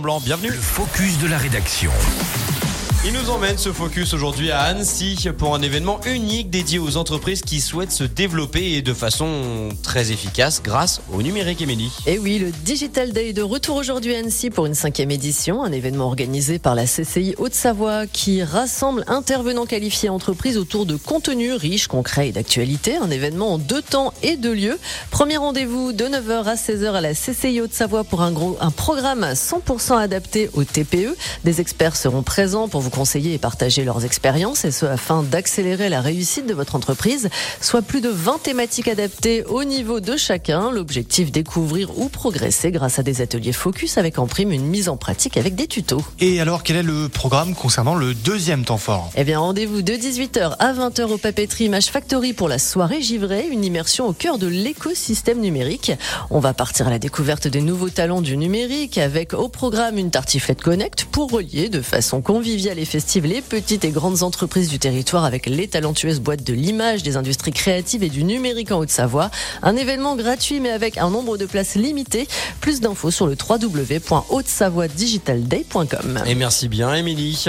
Blanc, bienvenue. Le focus de la rédaction. Il nous emmène ce focus aujourd'hui à Annecy pour un événement unique dédié aux entreprises qui souhaitent se développer et de façon très efficace grâce au numérique, Émilie. Et oui, le Digital Day de retour aujourd'hui à Annecy pour une cinquième édition, un événement organisé par la CCI Haute-Savoie qui rassemble intervenants qualifiés entreprises autour de contenus riches, concrets et d'actualité. Un événement en deux temps et deux lieux. Premier rendez-vous de 9h à 16h à la CCI Haute-Savoie pour un, gros, un programme 100% adapté au TPE. Des experts seront présents pour vous conseiller et partager leurs expériences et ce afin d'accélérer la réussite de votre entreprise. Soit plus de 20 thématiques adaptées au niveau de chacun. L'objectif découvrir ou progresser grâce à des ateliers focus avec en prime une mise en pratique avec des tutos. Et alors quel est le programme concernant le deuxième temps fort? Eh bien rendez-vous de 18h à 20h au Papeterie Image Factory pour la soirée givrée, une immersion au cœur de l'écosystème numérique. On va partir à la découverte des nouveaux talents du numérique avec au programme une tartiflette connect pour relier de façon conviviale et les petites et grandes entreprises du territoire avec les talentueuses boîtes de l'image, des industries créatives et du numérique en Haute-Savoie. Un événement gratuit mais avec un nombre de places limité. Plus d'infos sur le www.hautesavoiedigitalday.com. Et merci bien, Émilie.